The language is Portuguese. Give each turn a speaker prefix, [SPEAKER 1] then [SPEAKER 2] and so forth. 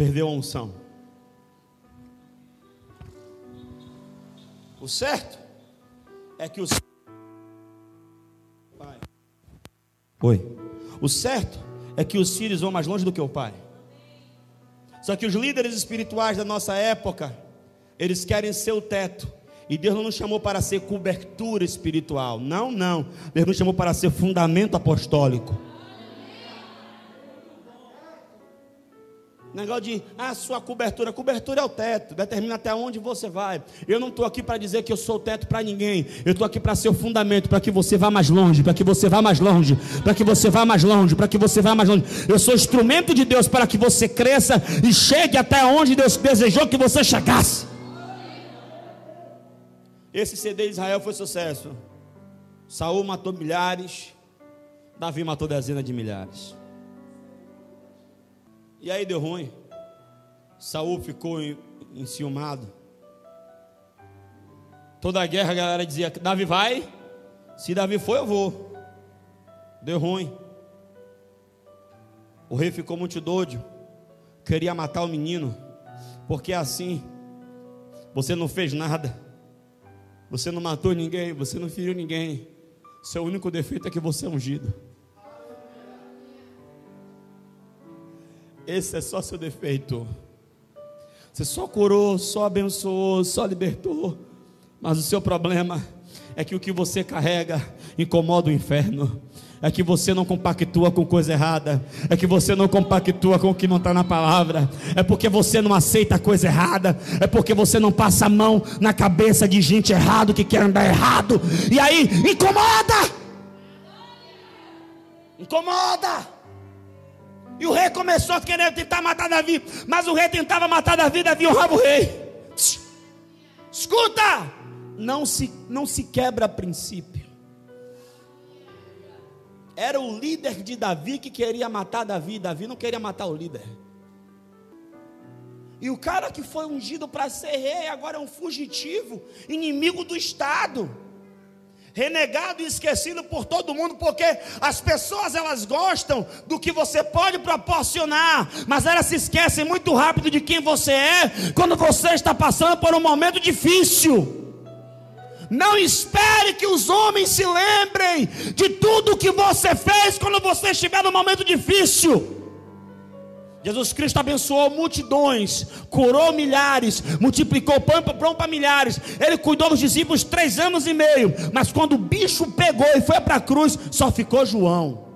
[SPEAKER 1] perdeu a unção. O certo é que os pai. Oi. O certo é que os filhos vão mais longe do que o pai. Só que os líderes espirituais da nossa época, eles querem ser o teto. E Deus não nos chamou para ser cobertura espiritual. Não, não. Deus nos chamou para ser fundamento apostólico. Negócio de, ah, sua cobertura, cobertura é o teto, determina até onde você vai. Eu não estou aqui para dizer que eu sou o teto para ninguém, eu estou aqui para ser o fundamento, para que você vá mais longe, para que você vá mais longe, para que você vá mais longe, para que você vá mais longe. Eu sou instrumento de Deus para que você cresça e chegue até onde Deus desejou que você chegasse. Esse CD de Israel foi sucesso. Saul matou milhares, Davi matou dezenas de milhares. E aí deu ruim. Saul ficou enciumado. Toda a guerra a galera dizia: Davi vai. Se Davi for, eu vou. Deu ruim. O rei ficou muito doido. Queria matar o menino. Porque assim, você não fez nada. Você não matou ninguém. Você não feriu ninguém. Seu único defeito é que você é ungido. Esse é só seu defeito. Você só curou, só abençoou, só libertou. Mas o seu problema é que o que você carrega incomoda o inferno. É que você não compactua com coisa errada. É que você não compactua com o que não está na palavra. É porque você não aceita coisa errada. É porque você não passa a mão na cabeça de gente errado que quer andar errado. E aí, incomoda! Incomoda! O rei começou a querer tentar matar Davi. Mas o rei tentava matar Davi, Davi honrava o rei. Escuta! Não se, não se quebra princípio. Era o líder de Davi que queria matar Davi. Davi não queria matar o líder. E o cara que foi ungido para ser rei agora é um fugitivo, inimigo do Estado renegado e esquecido por todo mundo, porque as pessoas elas gostam do que você pode proporcionar, mas elas se esquecem muito rápido de quem você é quando você está passando por um momento difícil. Não espere que os homens se lembrem de tudo que você fez quando você estiver num momento difícil. Jesus Cristo abençoou multidões, curou milhares, multiplicou pão para milhares. Ele cuidou dos discípulos três anos e meio. Mas quando o bicho pegou e foi para a cruz, só ficou João.